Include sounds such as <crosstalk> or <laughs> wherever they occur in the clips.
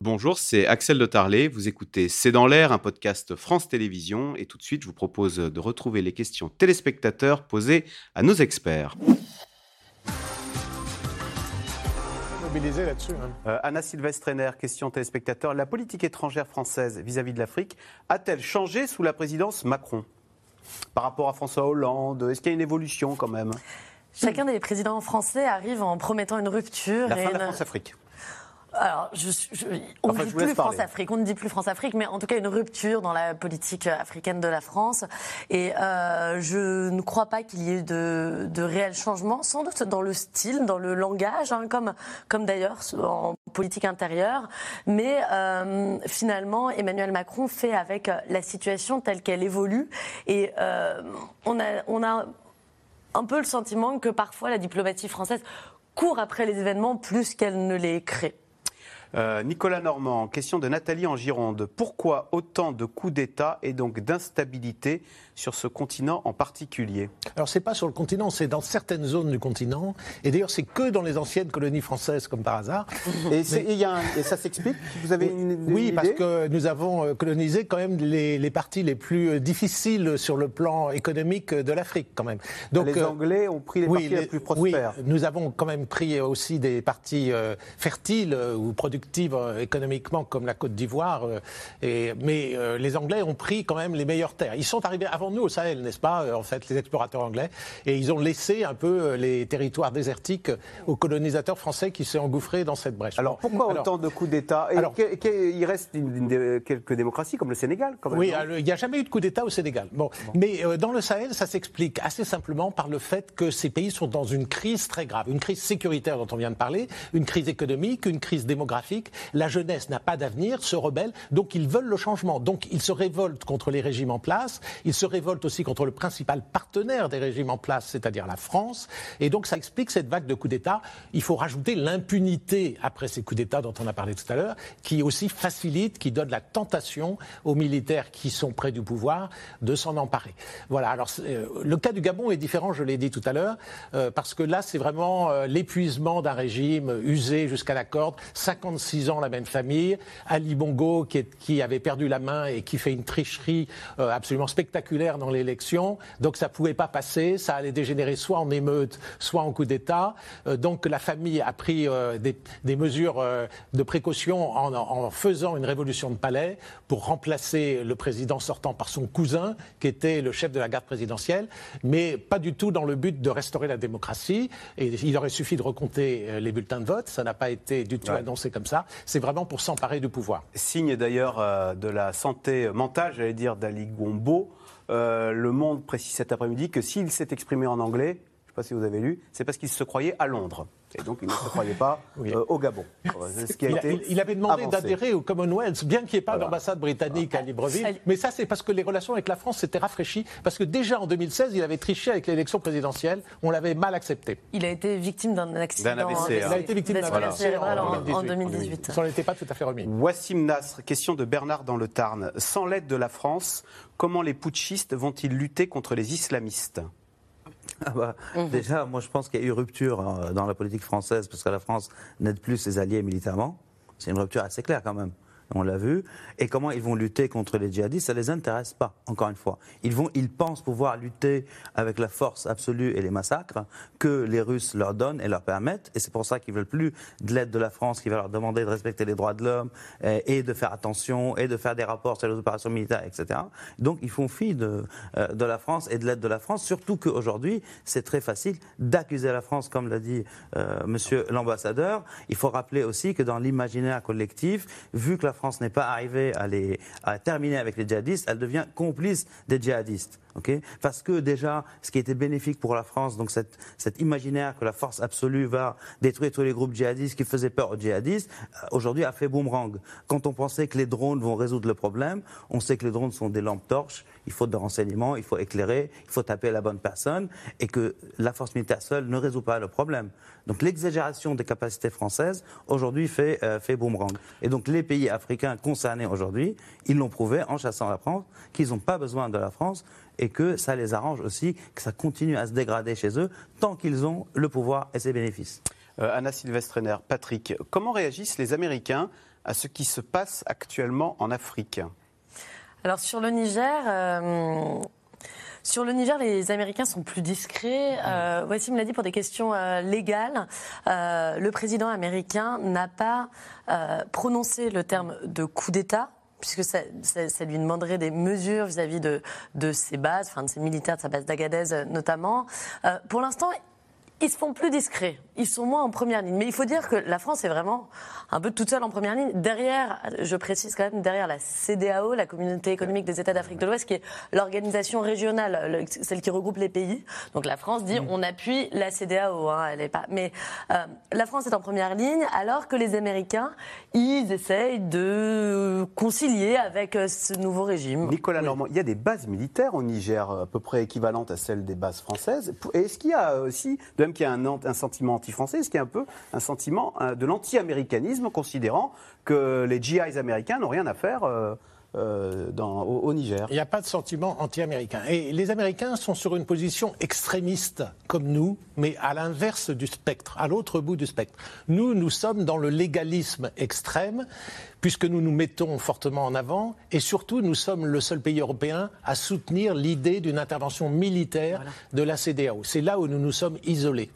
Bonjour, c'est Axel de Tarlet. Vous écoutez C'est dans l'air, un podcast France Télévisions. Et tout de suite, je vous propose de retrouver les questions téléspectateurs posées à nos experts. Mobilisé là-dessus. hein. Euh, Anna Sylvestrener, question téléspectateur. La politique étrangère française vis-à-vis de l'Afrique a-t-elle changé sous la présidence Macron? Par rapport à François Hollande Est-ce qu'il y a une évolution quand même? Chacun des présidents français arrive en promettant une rupture. La et fin de la une- France-Afrique. Alors, je, je- on Enfin, ne dit plus. France-Afrique, on ne dit plus France-Afrique, mais en tout cas une rupture dans la politique africaine de la France. Et euh, je ne crois pas qu'il y ait de, de réels changements, sans doute dans le style, dans le langage, hein, comme, comme d'ailleurs en politique intérieure. Mais euh, finalement, Emmanuel Macron fait avec la situation telle qu'elle évolue. Et euh, on, a, on a un peu le sentiment que parfois la diplomatie française court après les événements plus qu'elle ne les crée. Euh, Nicolas Normand, question de Nathalie en Gironde. Pourquoi autant de coups d'État et donc d'instabilité sur ce continent en particulier? Alors, c'est pas sur le continent, c'est dans certaines zones du continent. Et d'ailleurs, c'est que dans les anciennes colonies françaises, comme par hasard. <laughs> et, c'est- et il y a un- et ça s'explique? Vous avez une, une Oui, idée? parce que nous avons euh, colonisé quand même les, les parties les plus euh, difficiles sur le plan économique de l'Afrique, quand même. les euh, Anglais ont pris les oui, parties les, les- plus oui, prospères. nous avons quand même pris aussi des parties fertiles ou productives euh, économiquement, comme la Côte d'Ivoire. euh, et- mais euh, les Anglais ont pris quand même les meilleures terres. Ils sont arrivés avant nous au Sahel, n'est-ce pas, en fait, les explorateurs anglais, et ils ont laissé un peu les territoires désertiques aux colonisateurs français qui s'est engouffré dans cette brèche. Alors pourquoi Alors, autant de coups d'État il reste une- une des- quelques démocraties comme le Sénégal, quand même. Oui, il n'y a jamais eu de coup d'État au Sénégal. Bon, mais euh, dans le Sahel, ça s'explique assez simplement par le fait que ces pays sont dans une crise très grave, une crise sécuritaire dont on vient de parler, une crise économique, une crise démographique. La jeunesse n'a pas d'avenir, se rebelle, donc ils veulent le changement. Donc ils se révoltent contre les régimes en place, ils se révoltent aussi contre le principal partenaire des régimes en place, c'est-à-dire la France. Et donc ça explique cette vague de coups d'État. Il faut rajouter l'impunité après ces coups d'État dont on a parlé tout à l'heure, qui aussi facilite, qui donne la tentation aux militaires qui sont près du pouvoir de s'en emparer. Voilà. Alors euh, le cas du Gabon est différent, je l'ai dit tout à l'heure, euh, parce que là c'est vraiment euh, l'épuisement d'un régime usé jusqu'à la corde. 56 ans la même famille, Ali Bongo qui, est- qui avait perdu la main et qui fait une tricherie euh, absolument spectaculaire dans l'élection. Donc ça pouvait pas passer, ça allait dégénérer soit en émeute, soit en coup d'État. Euh, donc la famille a pris euh, des, des mesures de précaution en, en faisant une révolution de palais pour remplacer le président sortant par son cousin, qui était le chef de la garde présidentielle, mais pas du tout dans le but de restaurer la démocratie. Et il aurait suffi de recompter les bulletins de vote, ça n'a pas été du tout Ouais. annoncé comme ça. C'est vraiment pour s'emparer du pouvoir. Signe d'ailleurs euh, de la santé mentale, j'allais dire, d'Ali Gombo. Euh, le Monde précise cet après-midi que s'il s'est exprimé en anglais, je ne sais pas si vous avez lu, c'est parce qu'il se croyait à Londres. Et donc il ne se croyait pas <laughs> Oui. euh, au Gabon. C'est ce qui a Il, été avait demandé d'adhérer au Commonwealth, bien qu'il n'y ait pas Voilà. d'ambassade britannique à Libreville. Elle- Mais ça, c'est parce que les relations avec la France s'étaient rafraîchies. Parce que déjà en 2016, il avait triché avec l'élection présidentielle. On l'avait mal accepté. Il a été victime d'un accident. D'un AVC, hein. Il a été victime d'un vasculaire AVC cérébral en, en 2018. 2018. Ça n'en était pas tout à fait remis. Wassim Nasr, question de Bernard dans le Tarn. Sans l'aide de la France, comment les putschistes vont-ils lutter contre les islamistes? Ah bah, Déjà, moi je pense qu'il y a eu rupture hein, dans la politique française parce que la France n'aide plus ses alliés militairement. C'est une rupture assez claire quand même. On l'a vu. Et comment ils vont lutter contre les djihadistes, ça ne les intéresse pas, encore une fois. Ils, vont, ils pensent pouvoir lutter avec la force absolue et les massacres que les Russes leur donnent et leur permettent. Et c'est pour ça qu'ils veulent plus de l'aide de la France, qui va leur demander de respecter les droits de l'homme euh, et de faire attention et de faire des rapports sur les opérations militaires, etc. Donc ils font fi de, euh, de la France et de l'aide de la France, surtout qu'aujourd'hui, c'est très facile d'accuser la France, comme l'a dit euh, monsieur l'ambassadeur. Il faut rappeler aussi que dans l'imaginaire collectif, vu que la France n'est pas arrivée à, les, à terminer avec les djihadistes, elle devient complice des djihadistes. Parce que déjà, ce qui était bénéfique pour la France, donc cet imaginaire que la force absolue va détruire tous les groupes djihadistes qui faisaient peur aux djihadistes, euh, aujourd'hui a fait boomerang. Quand on pensait que les drones vont résoudre le problème, on sait que les drones sont des lampes torches, il faut de renseignements, il faut éclairer, il faut taper la bonne personne, et que la force militaire seule ne résout pas le problème. Donc l'exagération des capacités françaises, aujourd'hui, fait, euh, fait boomerang. Et donc les pays africains concernés aujourd'hui, ils l'ont prouvé en chassant la France, qu'ils n'ont pas besoin de la France, et que ça les arrange aussi, que ça continue à se dégrader chez eux, tant qu'ils ont le pouvoir et ses bénéfices. Euh, Anna Sylvestrener, Patrick, comment réagissent les Américains à ce qui se passe actuellement en Afrique? Alors sur le Niger, euh, sur le Niger, les Américains sont plus discrets. Euh, Wassim l'a dit pour des questions euh, légales. Euh, le président américain n'a pas euh, prononcé le terme de coup d'État puisque ça, lui demanderait des mesures vis-à-vis de, de ses bases, enfin de ses militaires, de sa base d'Agadez euh, notamment. Euh, pour l'instant, ils se font plus discrets, ils sont moins en première ligne. Mais il faut dire que la France est vraiment un peu toute seule en première ligne. Derrière, je précise quand même, derrière la CDAO, la Communauté économique des États d'Afrique de l'Ouest, qui est l'organisation régionale, celle qui regroupe les pays. Donc la France dit, mmh. on appuie la CDAO. Hein, elle est pas. Mais euh, la France est en première ligne, alors que les Américains, ils essayent de concilier avec euh, ce nouveau régime. Nicolas oui. Normand, il y a des bases militaires au Niger à peu près équivalentes à celles des bases françaises. Est-ce qu'il y a aussi de qu'il y a un, sentiment anti-français, qu'il y a un peu un sentiment de l'anti-américanisme, considérant que les GIs américains n'ont rien à faire euh, euh, au, Niger. Il n'y a pas de sentiment anti-américain. Et les Américains sont sur une position extrémiste, comme nous, mais à l'inverse du spectre, à l'autre bout du spectre. Nous, nous sommes dans le légalisme extrême, puisque nous nous mettons fortement en avant, et surtout, nous sommes le seul pays européen à soutenir l'idée d'une intervention militaire voilà. de la CDAO. C'est là où nous nous sommes isolés.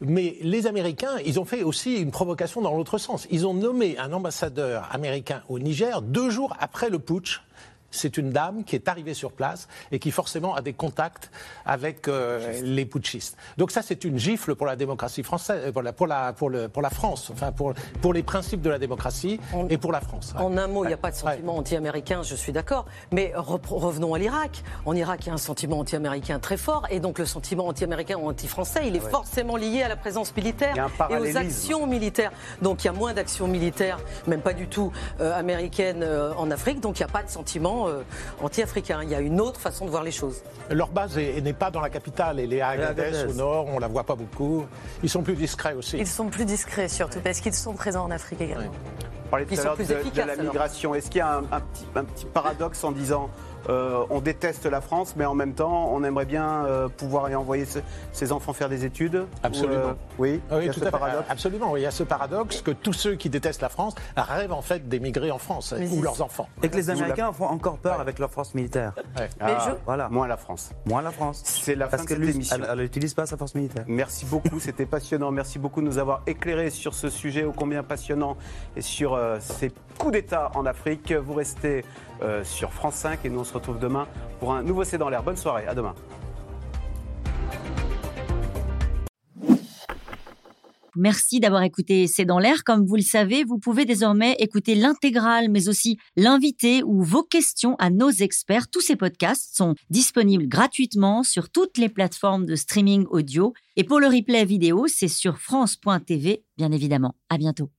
Mais les Américains, ils ont fait aussi une provocation dans l'autre sens. Ils ont nommé un ambassadeur américain au Niger deux jours après le putsch c'est une dame qui est arrivée sur place et qui forcément a des contacts avec euh, les putschistes. Donc ça, c'est une gifle pour la démocratie française, pour la, pour la, pour le, pour la France, enfin pour, pour les principes de la démocratie et pour la France. En un mot, il n'y a pas de sentiment ouais. anti-américain, je suis d'accord. Mais revenons à l'Irak. En Irak, il y a un sentiment anti-américain très fort et donc le sentiment anti-américain ou anti-français, il est ouais. forcément lié à la présence militaire et aux actions militaires. Donc il y a moins d'actions militaires, même pas du tout euh, américaines euh, en Afrique. Donc il n'y a pas de sentiment euh, anti-africain. Il y a une autre façon de voir les choses. Leur base n'est pas dans la capitale, elle est à Agadez, au nord, on la voit pas beaucoup. Ils sont plus discrets aussi. Ils sont plus discrets surtout Ouais. parce qu'ils sont présents en Afrique également. On parlait tout Ils à sont l'heure plus de, la migration. Est-ce qu'il y a un, un petit, un petit paradoxe en disant euh, on déteste la France, mais en même temps, on aimerait bien euh, pouvoir y envoyer ce- ses enfants faire des études Absolument. Ou, euh, oui, Oui, il y a tout ce à fait. paradoxe. Absolument. Il y a ce paradoxe que tous ceux qui détestent la France rêvent en fait d'émigrer en France Mais ou leurs enfants. Et que les D'où la- Américains font encore peur Ouais. avec leur force militaire. Ouais. Ah, je- Voilà. Moins la France. Moins la France. C'est la Parce fin de cette elle n'utilise pas sa force militaire. Merci beaucoup, <laughs> c'était passionnant. Merci beaucoup de nous avoir éclairés sur ce sujet ô combien passionnant et sur euh, ces coups d'État en Afrique. Vous restez euh, sur France 5 et nous on se retrouve demain pour un nouveau C'est dans l'air. Bonne soirée, à demain. Merci d'avoir écouté C'est dans l'air. Comme vous le savez, vous pouvez désormais écouter l'intégrale, mais aussi l'invité ou vos questions à nos experts. Tous ces podcasts sont disponibles gratuitement sur toutes les plateformes de streaming audio. Et pour le replay vidéo, c'est sur France.tv, bien évidemment. À bientôt.